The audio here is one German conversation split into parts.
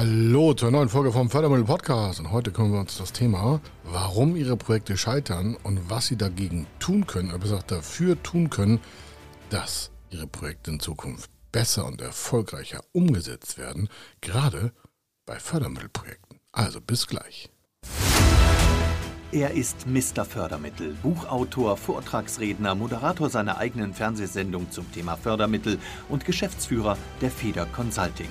Hallo zur neuen Folge vom Fördermittel Podcast und heute kümmern wir uns das Thema, warum Ihre Projekte scheitern und was Sie dagegen tun können, oder besser dafür tun können, dass Ihre Projekte in Zukunft besser und erfolgreicher umgesetzt werden, gerade bei Fördermittelprojekten. Also bis gleich. Er ist Mr. Fördermittel, Buchautor, Vortragsredner, Moderator seiner eigenen Fernsehsendung zum Thema Fördermittel und Geschäftsführer der Feder Consulting.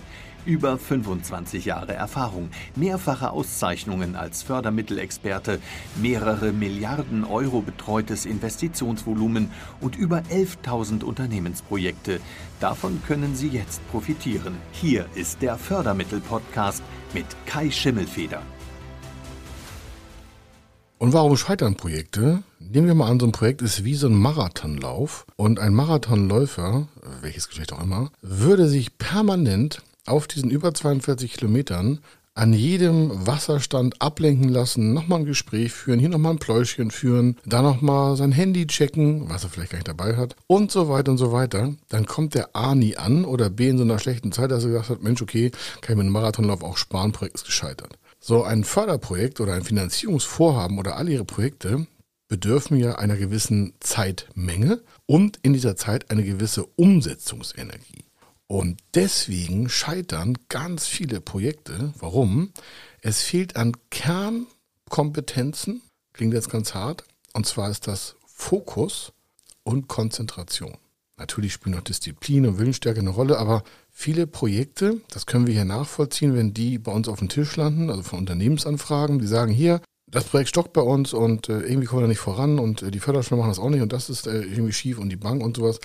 Über 25 Jahre Erfahrung, mehrfache Auszeichnungen als Fördermittelexperte, mehrere Milliarden Euro betreutes Investitionsvolumen und über 11.000 Unternehmensprojekte. Davon können Sie jetzt profitieren. Hier ist der Fördermittel-Podcast mit Kai Schimmelfeder. Und warum scheitern Projekte? Nehmen wir mal an, so ein Projekt ist wie so ein Marathonlauf und ein Marathonläufer, welches Geschlecht auch immer, würde sich permanent auf diesen über 42 Kilometern an jedem Wasserstand ablenken lassen, nochmal ein Gespräch führen, hier nochmal ein Pläuschchen führen, da nochmal sein Handy checken, was er vielleicht gar nicht dabei hat und so weiter und so weiter, dann kommt der A nie an oder B in so einer schlechten Zeit, dass er gesagt hat, Mensch, okay, kann ich mir einen Marathonlauf auch sparen, Projekt ist gescheitert. So ein Förderprojekt oder ein Finanzierungsvorhaben oder all ihre Projekte bedürfen ja einer gewissen Zeitmenge und in dieser Zeit eine gewisse Umsetzungsenergie. Und deswegen scheitern ganz viele Projekte. Warum? Es fehlt an Kernkompetenzen, klingt jetzt ganz hart, und zwar ist das Fokus und Konzentration. Natürlich spielen noch Disziplin und Willensstärke eine Rolle, aber viele Projekte, das können wir hier nachvollziehen, wenn die bei uns auf dem Tisch landen, also von Unternehmensanfragen, die sagen hier, das Projekt stockt bei uns und äh, irgendwie kommen wir da nicht voran und äh, die Förderstellen machen das auch nicht und das ist äh, irgendwie schief und die Bank und sowas.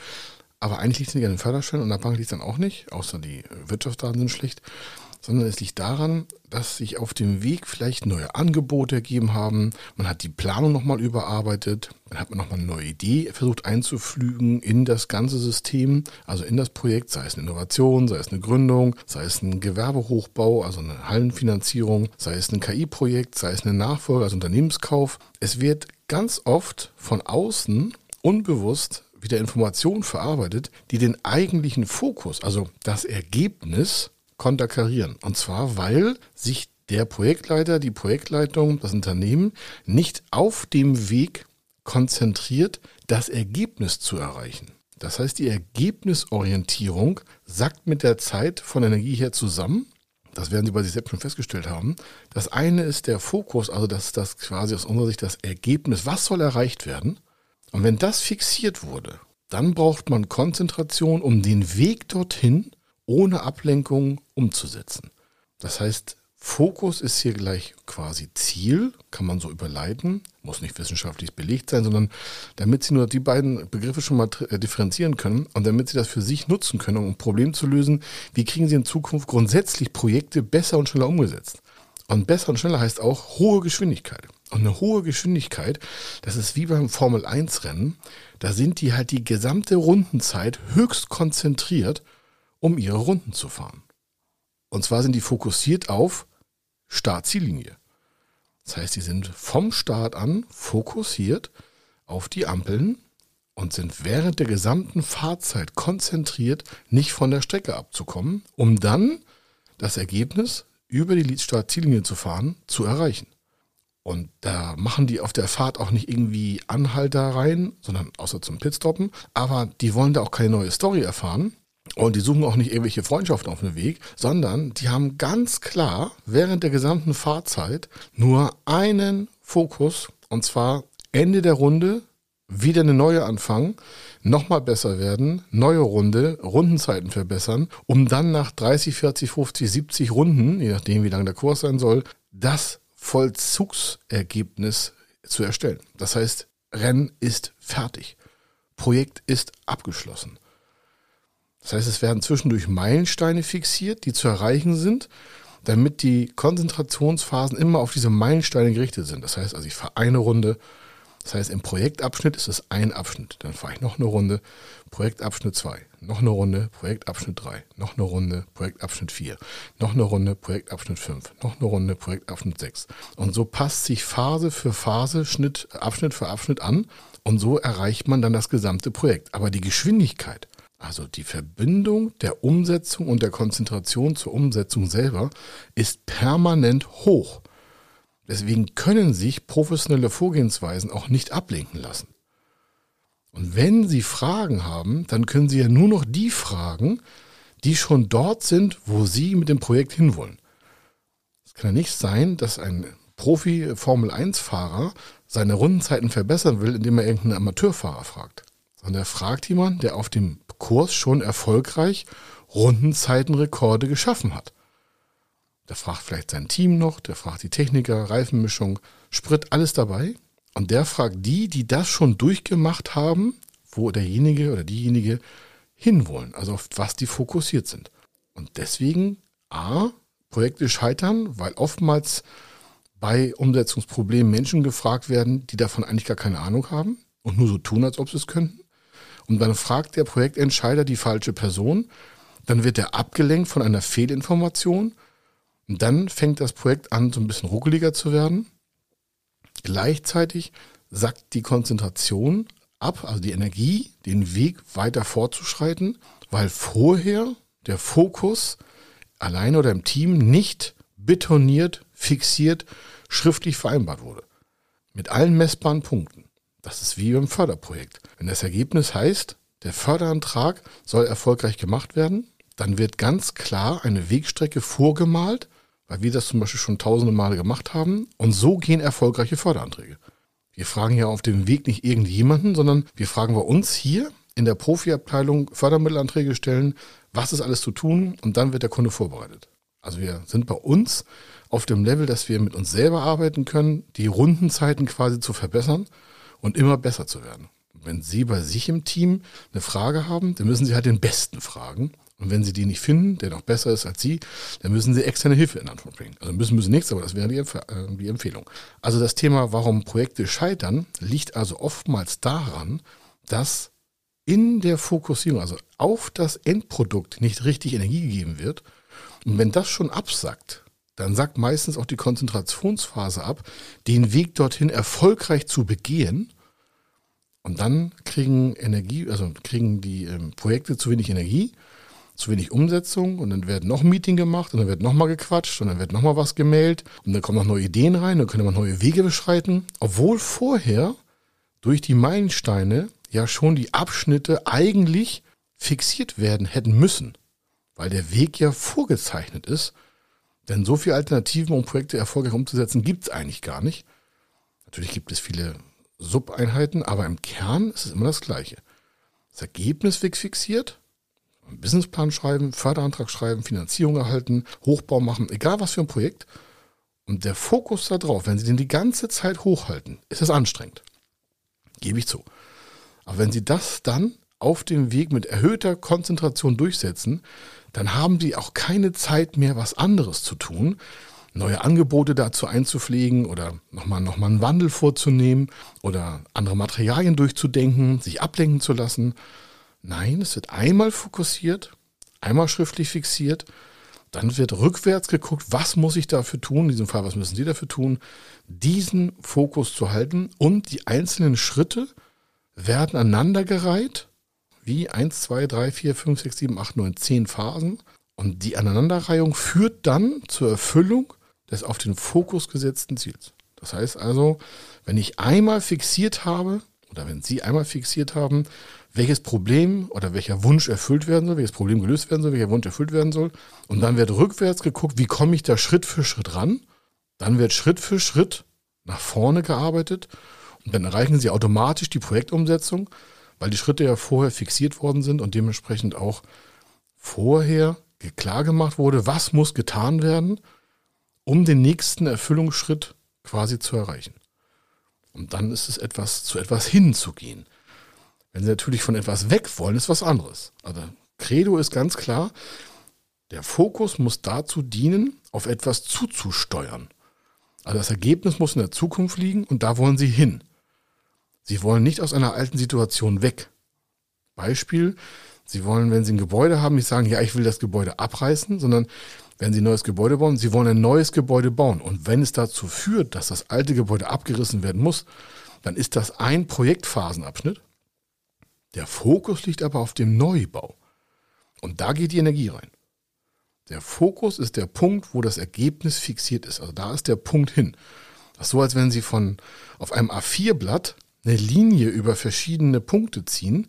Aber eigentlich liegt es nicht an den Förderstellen und der Bank liegt es dann auch nicht, außer die äh, Wirtschaftsdaten sind schlecht, sondern es liegt daran, dass sich auf dem Weg vielleicht neue Angebote ergeben haben. Man hat die Planung nochmal überarbeitet, dann hat man nochmal eine neue Idee versucht einzuflügen in das ganze System, also in das Projekt, sei es eine Innovation, sei es eine Gründung, sei es ein Gewerbehochbau, also eine Hallenfinanzierung, sei es ein KI-Projekt, sei es eine Nachfolge, also Unternehmenskauf. Es wird ganz oft von außen unbewusst wieder Informationen verarbeitet, die den eigentlichen Fokus, also das Ergebnis, konterkarieren. Und zwar, weil sich der Projektleiter, die Projektleitung, das Unternehmen nicht auf dem Weg konzentriert, das Ergebnis zu erreichen. Das heißt, die Ergebnisorientierung sackt mit der Zeit von Energie her zusammen. Das werden Sie bei sich selbst schon festgestellt haben. Das eine ist der Fokus, also das, das quasi aus unserer Sicht das Ergebnis. Was soll erreicht werden? Und wenn das fixiert wurde, dann braucht man Konzentration, um den Weg dorthin ohne Ablenkung umzusetzen. Das heißt, Fokus ist hier gleich quasi Ziel, kann man so überleiten, muss nicht wissenschaftlich belegt sein, sondern damit Sie nur die beiden Begriffe schon mal äh, differenzieren können und damit Sie das für sich nutzen können, um ein Problem zu lösen, wie kriegen Sie in Zukunft grundsätzlich Projekte besser und schneller umgesetzt. Und besser und schneller heißt auch hohe Geschwindigkeit. Und eine hohe Geschwindigkeit, das ist wie beim Formel 1 Rennen, da sind die halt die gesamte Rundenzeit höchst konzentriert, um ihre Runden zu fahren. Und zwar sind die fokussiert auf Start-Ziellinie. Das heißt, sie sind vom Start an fokussiert auf die Ampeln und sind während der gesamten Fahrzeit konzentriert, nicht von der Strecke abzukommen, um dann das Ergebnis über die Start-Ziellinie zu fahren, zu erreichen. Und da machen die auf der Fahrt auch nicht irgendwie Anhalter rein, sondern außer zum Pitstoppen. Aber die wollen da auch keine neue Story erfahren. Und die suchen auch nicht irgendwelche Freundschaften auf dem Weg, sondern die haben ganz klar während der gesamten Fahrzeit nur einen Fokus. Und zwar Ende der Runde, wieder eine neue anfangen, nochmal besser werden, neue Runde, Rundenzeiten verbessern, um dann nach 30, 40, 50, 70 Runden, je nachdem wie lang der Kurs sein soll, das Vollzugsergebnis zu erstellen. Das heißt, Rennen ist fertig. Projekt ist abgeschlossen. Das heißt, es werden zwischendurch Meilensteine fixiert, die zu erreichen sind, damit die Konzentrationsphasen immer auf diese Meilensteine gerichtet sind. Das heißt also, ich fahre eine Runde, Das heißt, im Projektabschnitt ist es ein Abschnitt. Dann fahre ich noch eine Runde, Projektabschnitt 2, noch eine Runde, Projektabschnitt 3, noch eine Runde, Projektabschnitt 4, noch eine Runde, Projektabschnitt 5, noch eine Runde, Projektabschnitt 6. Und so passt sich Phase für Phase, Schnitt, Abschnitt für Abschnitt an und so erreicht man dann das gesamte Projekt. Aber die Geschwindigkeit, also die Verbindung der Umsetzung und der Konzentration zur Umsetzung selber, ist permanent hoch. Deswegen können sich professionelle Vorgehensweisen auch nicht ablenken lassen. Und wenn Sie Fragen haben, dann können Sie ja nur noch die fragen, die schon dort sind, wo Sie mit dem Projekt hinwollen. Es kann ja nicht sein, dass ein Profi-Formel-1-Fahrer seine Rundenzeiten verbessern will, indem er irgendeinen Amateurfahrer fragt. Sondern er fragt jemanden, der auf dem Kurs schon erfolgreich Rundenzeitenrekorde geschaffen hat. Der fragt vielleicht sein Team noch, der fragt die Techniker, Reifenmischung, Sprit, alles dabei. Und der fragt die, die das schon durchgemacht haben, wo derjenige oder diejenige hinwollen, also auf was die fokussiert sind. Und deswegen, a, Projekte scheitern, weil oftmals bei Umsetzungsproblemen Menschen gefragt werden, die davon eigentlich gar keine Ahnung haben und nur so tun, als ob sie es könnten. Und dann fragt der Projektentscheider die falsche Person, dann wird er abgelenkt von einer Fehlinformation und dann fängt das Projekt an, so ein bisschen ruckeliger zu werden. Gleichzeitig sackt die Konzentration ab, also die Energie, den Weg weiter fortzuschreiten, weil vorher der Fokus alleine oder im Team nicht betoniert, fixiert, schriftlich vereinbart wurde. Mit allen messbaren Punkten. Das ist wie beim Förderprojekt. Wenn das Ergebnis heißt, der Förderantrag soll erfolgreich gemacht werden, dann wird ganz klar eine Wegstrecke vorgemalt, weil wir das zum Beispiel schon tausende Male gemacht haben. Und so gehen erfolgreiche Förderanträge. Wir fragen ja auf dem Weg nicht irgendjemanden, sondern wir fragen bei uns hier in der Profiabteilung Fördermittelanträge stellen, was ist alles zu tun und dann wird der Kunde vorbereitet. Also wir sind bei uns auf dem Level, dass wir mit uns selber arbeiten können, die Rundenzeiten quasi zu verbessern und immer besser zu werden. Wenn Sie bei sich im Team eine Frage haben, dann müssen Sie halt den Besten fragen und wenn Sie die nicht finden, der noch besser ist als Sie, dann müssen Sie externe Hilfe in Antwort bringen. Also müssen müssen nichts, aber das wäre die, Empf äh, die Empfehlung. Also das Thema, warum Projekte scheitern, liegt also oftmals daran, dass in der Fokussierung, also auf das Endprodukt, nicht richtig Energie gegeben wird. Und wenn das schon absackt, dann sackt meistens auch die Konzentrationsphase ab, den Weg dorthin erfolgreich zu begehen. Und dann kriegen Energie, also kriegen die ähm, Projekte zu wenig Energie zu wenig Umsetzung und dann wird noch Meeting gemacht und dann wird nochmal gequatscht und dann wird nochmal was gemailt und dann kommen noch neue Ideen rein, dann können wir neue Wege beschreiten, obwohl vorher durch die Meilensteine ja schon die Abschnitte eigentlich fixiert werden hätten müssen, weil der Weg ja vorgezeichnet ist. Denn so viele Alternativen, um Projekte erfolgreich umzusetzen, gibt es eigentlich gar nicht. Natürlich gibt es viele Subeinheiten, aber im Kern ist es immer das Gleiche. Das Ergebnis wird fixiert Businessplan schreiben, Förderantrag schreiben, Finanzierung erhalten, Hochbau machen, egal was für ein Projekt. Und der Fokus da drauf, wenn Sie den die ganze Zeit hochhalten, ist es anstrengend. Gebe ich zu. Aber wenn Sie das dann auf dem Weg mit erhöhter Konzentration durchsetzen, dann haben Sie auch keine Zeit mehr, was anderes zu tun, neue Angebote dazu einzupflegen oder nochmal noch mal einen Wandel vorzunehmen oder andere Materialien durchzudenken, sich ablenken zu lassen, Nein, es wird einmal fokussiert, einmal schriftlich fixiert, dann wird rückwärts geguckt, was muss ich dafür tun, in diesem Fall, was müssen Sie dafür tun, diesen Fokus zu halten und die einzelnen Schritte werden aneinandergereiht, wie 1, 2, 3, 4, 5, 6, 7, 8, 9, 10 Phasen. Und die Aneinanderreihung führt dann zur Erfüllung des auf den Fokus gesetzten Ziels. Das heißt also, wenn ich einmal fixiert habe, oder wenn Sie einmal fixiert haben, welches Problem oder welcher Wunsch erfüllt werden soll, welches Problem gelöst werden soll, welcher Wunsch erfüllt werden soll. Und dann wird rückwärts geguckt, wie komme ich da Schritt für Schritt ran. Dann wird Schritt für Schritt nach vorne gearbeitet und dann erreichen Sie automatisch die Projektumsetzung, weil die Schritte ja vorher fixiert worden sind und dementsprechend auch vorher klar gemacht wurde, was muss getan werden, um den nächsten Erfüllungsschritt quasi zu erreichen. Und dann ist es etwas, zu etwas hinzugehen. Wenn Sie natürlich von etwas weg wollen, ist was anderes. Also Credo ist ganz klar, der Fokus muss dazu dienen, auf etwas zuzusteuern. Also das Ergebnis muss in der Zukunft liegen und da wollen Sie hin. Sie wollen nicht aus einer alten Situation weg. Beispiel, Sie wollen, wenn Sie ein Gebäude haben, nicht sagen, ja, ich will das Gebäude abreißen, sondern wenn Sie ein neues Gebäude bauen, Sie wollen ein neues Gebäude bauen. Und wenn es dazu führt, dass das alte Gebäude abgerissen werden muss, dann ist das ein Projektphasenabschnitt. Der Fokus liegt aber auf dem Neubau. Und da geht die Energie rein. Der Fokus ist der Punkt, wo das Ergebnis fixiert ist. Also da ist der Punkt hin. Das ist so, als wenn Sie von auf einem A4-Blatt eine Linie über verschiedene Punkte ziehen,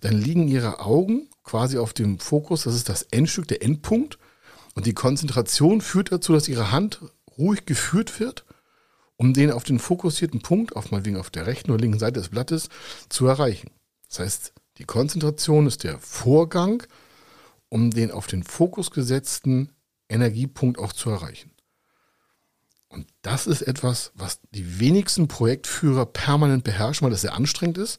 dann liegen Ihre Augen quasi auf dem Fokus, das ist das Endstück, der Endpunkt. Und die Konzentration führt dazu, dass Ihre Hand ruhig geführt wird, um den auf den fokussierten Punkt, auf mal wegen auf der rechten oder linken Seite des Blattes, zu erreichen. Das heißt, die Konzentration ist der Vorgang, um den auf den Fokus gesetzten Energiepunkt auch zu erreichen. Und das ist etwas, was die wenigsten Projektführer permanent beherrschen, weil das sehr anstrengend ist.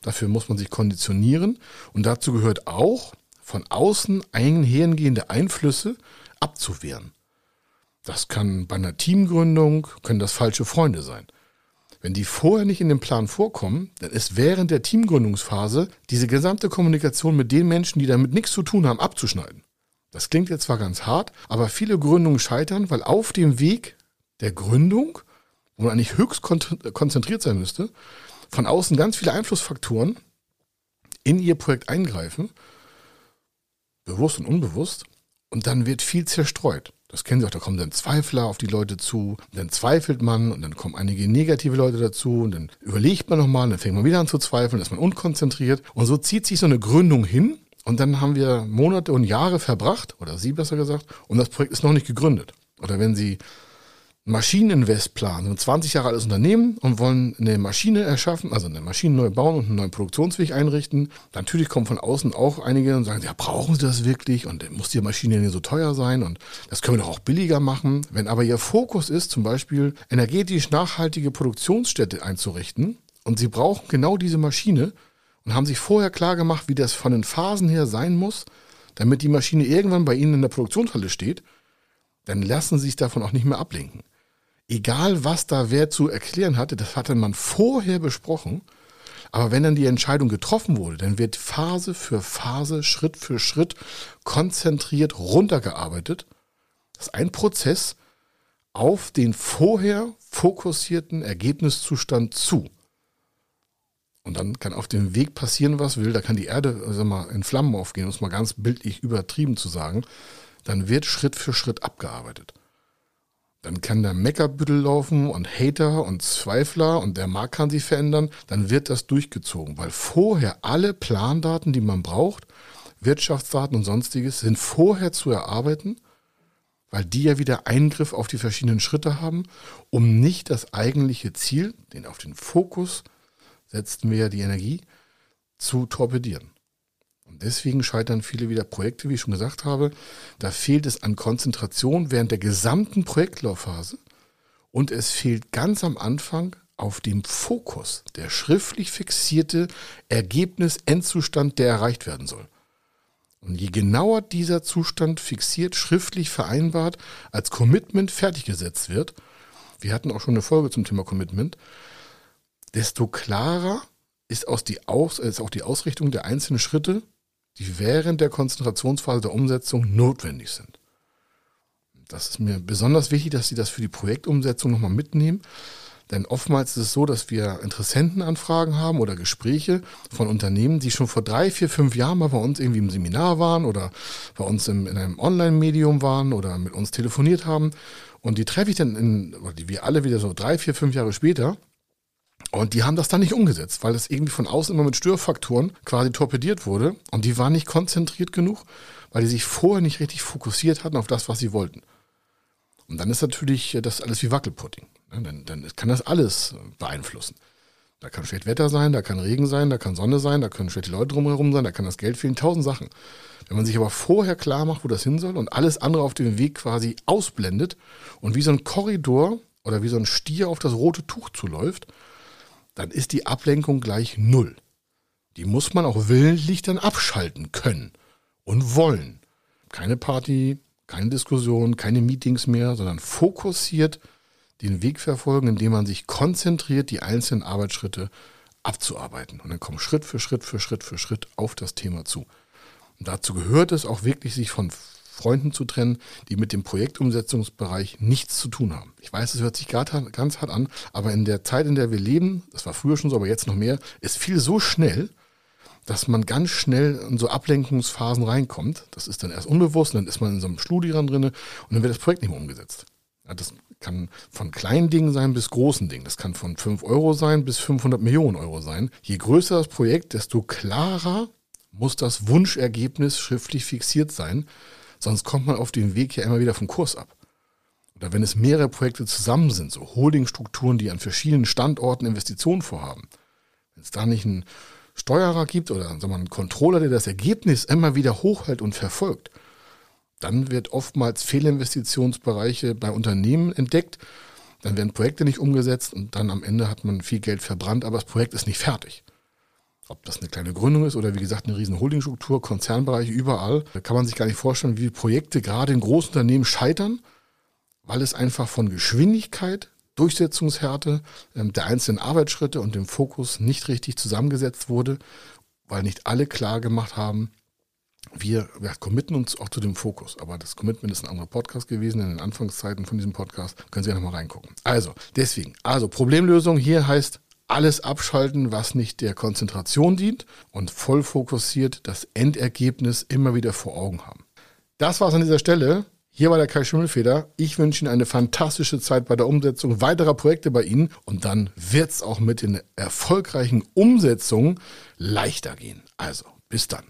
Dafür muss man sich konditionieren. Und dazu gehört auch, von außen einhergehende Einflüsse abzuwehren. Das kann bei einer Teamgründung, können das falsche Freunde sein. Wenn die vorher nicht in dem Plan vorkommen, dann ist während der Teamgründungsphase diese gesamte Kommunikation mit den Menschen, die damit nichts zu tun haben, abzuschneiden. Das klingt jetzt zwar ganz hart, aber viele Gründungen scheitern, weil auf dem Weg der Gründung, wo man eigentlich höchst konzentriert sein müsste, von außen ganz viele Einflussfaktoren in ihr Projekt eingreifen, bewusst und unbewusst, und dann wird viel zerstreut. Das kennen Sie auch, da kommen dann Zweifler auf die Leute zu, dann zweifelt man und dann kommen einige negative Leute dazu und dann überlegt man nochmal, dann fängt man wieder an zu zweifeln, ist man unkonzentriert und so zieht sich so eine Gründung hin und dann haben wir Monate und Jahre verbracht, oder Sie besser gesagt, und das Projekt ist noch nicht gegründet. Oder wenn Sie Maschineninvest planen, so ein 20 Jahre altes Unternehmen und wollen eine Maschine erschaffen, also eine Maschine neu bauen und einen neuen Produktionsweg einrichten. Natürlich kommen von außen auch einige und sagen, ja, brauchen Sie das wirklich? Und muss die Maschine nicht so teuer sein? Und das können wir doch auch billiger machen. Wenn aber Ihr Fokus ist, zum Beispiel energetisch nachhaltige Produktionsstätte einzurichten und Sie brauchen genau diese Maschine und haben sich vorher klar gemacht, wie das von den Phasen her sein muss, damit die Maschine irgendwann bei Ihnen in der Produktionshalle steht, dann lassen Sie sich davon auch nicht mehr ablenken egal was da wer zu erklären hatte, das hatte man vorher besprochen. Aber wenn dann die Entscheidung getroffen wurde, dann wird Phase für Phase, Schritt für Schritt konzentriert runtergearbeitet. Das ist ein Prozess auf den vorher fokussierten Ergebniszustand zu. Und dann kann auf dem Weg passieren, was will. Da kann die Erde also mal, in Flammen aufgehen, um es mal ganz bildlich übertrieben zu sagen. Dann wird Schritt für Schritt abgearbeitet. Dann kann der Meckerbüttel laufen und Hater und Zweifler und der Markt kann sich verändern. Dann wird das durchgezogen, weil vorher alle Plandaten, die man braucht, Wirtschaftsdaten und sonstiges, sind vorher zu erarbeiten, weil die ja wieder Eingriff auf die verschiedenen Schritte haben, um nicht das eigentliche Ziel, den auf den Fokus setzten wir ja die Energie, zu torpedieren. Deswegen scheitern viele wieder Projekte, wie ich schon gesagt habe. Da fehlt es an Konzentration während der gesamten Projektlaufphase und es fehlt ganz am Anfang auf dem Fokus, der schriftlich fixierte Ergebnis-Endzustand, der erreicht werden soll. Und je genauer dieser Zustand fixiert, schriftlich vereinbart, als Commitment fertiggesetzt wird, wir hatten auch schon eine Folge zum Thema Commitment, desto klarer ist auch die Ausrichtung der einzelnen Schritte die während der Konzentrationsphase der Umsetzung notwendig sind. Das ist mir besonders wichtig, dass Sie das für die Projektumsetzung nochmal mitnehmen. Denn oftmals ist es so, dass wir Interessentenanfragen haben oder Gespräche von Unternehmen, die schon vor drei, vier, fünf Jahren mal bei uns irgendwie im Seminar waren oder bei uns im, in einem Online-Medium waren oder mit uns telefoniert haben. Und die treffe ich dann in, oder die wir alle wieder so drei, vier, fünf Jahre später und die haben das dann nicht umgesetzt, weil das irgendwie von außen immer mit Störfaktoren quasi torpediert wurde. Und die waren nicht konzentriert genug, weil die sich vorher nicht richtig fokussiert hatten auf das, was sie wollten. Und dann ist natürlich das alles wie Wackelpudding. Ne? Dann, dann kann das alles beeinflussen. Da kann schlecht Wetter sein, da kann Regen sein, da kann Sonne sein, da können schlechte Leute drumherum sein, da kann das Geld fehlen, tausend Sachen. Wenn man sich aber vorher klar macht, wo das hin soll und alles andere auf dem Weg quasi ausblendet und wie so ein Korridor oder wie so ein Stier auf das rote Tuch zuläuft, dann ist die Ablenkung gleich null. Die muss man auch willentlich dann abschalten können und wollen. Keine Party, keine Diskussion, keine Meetings mehr, sondern fokussiert den Weg verfolgen, indem man sich konzentriert die einzelnen Arbeitsschritte abzuarbeiten. Und dann kommen Schritt für Schritt für Schritt für Schritt auf das Thema zu. Und dazu gehört es auch wirklich, sich von Freunden zu trennen, die mit dem Projektumsetzungsbereich nichts zu tun haben. Ich weiß, es hört sich ganz hart an, aber in der Zeit, in der wir leben, das war früher schon so, aber jetzt noch mehr, ist viel so schnell, dass man ganz schnell in so Ablenkungsphasen reinkommt. Das ist dann erst unbewusst, dann ist man in so einem Studieren drin und dann wird das Projekt nicht mehr umgesetzt. Ja, das kann von kleinen Dingen sein bis großen Dingen. Das kann von 5 Euro sein bis 500 Millionen Euro sein. Je größer das Projekt, desto klarer muss das Wunschergebnis schriftlich fixiert sein. Sonst kommt man auf dem Weg ja immer wieder vom Kurs ab. Oder wenn es mehrere Projekte zusammen sind, so Holdingstrukturen, die an verschiedenen Standorten Investitionen vorhaben. Wenn es da nicht einen Steuerer gibt oder sagen wir, einen Controller, der das Ergebnis immer wieder hochhält und verfolgt, dann wird oftmals Fehlinvestitionsbereiche bei Unternehmen entdeckt. Dann werden Projekte nicht umgesetzt und dann am Ende hat man viel Geld verbrannt, aber das Projekt ist nicht fertig. Ob das eine kleine Gründung ist oder wie gesagt eine riesen Holdingstruktur, Konzernbereiche überall, da kann man sich gar nicht vorstellen, wie Projekte gerade in großen Unternehmen scheitern, weil es einfach von Geschwindigkeit, Durchsetzungshärte ähm, der einzelnen Arbeitsschritte und dem Fokus nicht richtig zusammengesetzt wurde, weil nicht alle klar gemacht haben, wir, wir committen uns auch zu dem Fokus, aber das Commitment ist ein anderer Podcast gewesen in den Anfangszeiten von diesem Podcast. Können Sie ja nochmal reingucken. Also, deswegen, also Problemlösung hier heißt alles abschalten, was nicht der Konzentration dient und voll fokussiert das Endergebnis immer wieder vor Augen haben. Das war's an dieser Stelle. Hier war der Kai Schimmelfeder. Ich wünsche Ihnen eine fantastische Zeit bei der Umsetzung weiterer Projekte bei Ihnen und dann wird's auch mit den erfolgreichen Umsetzungen leichter gehen. Also, bis dann.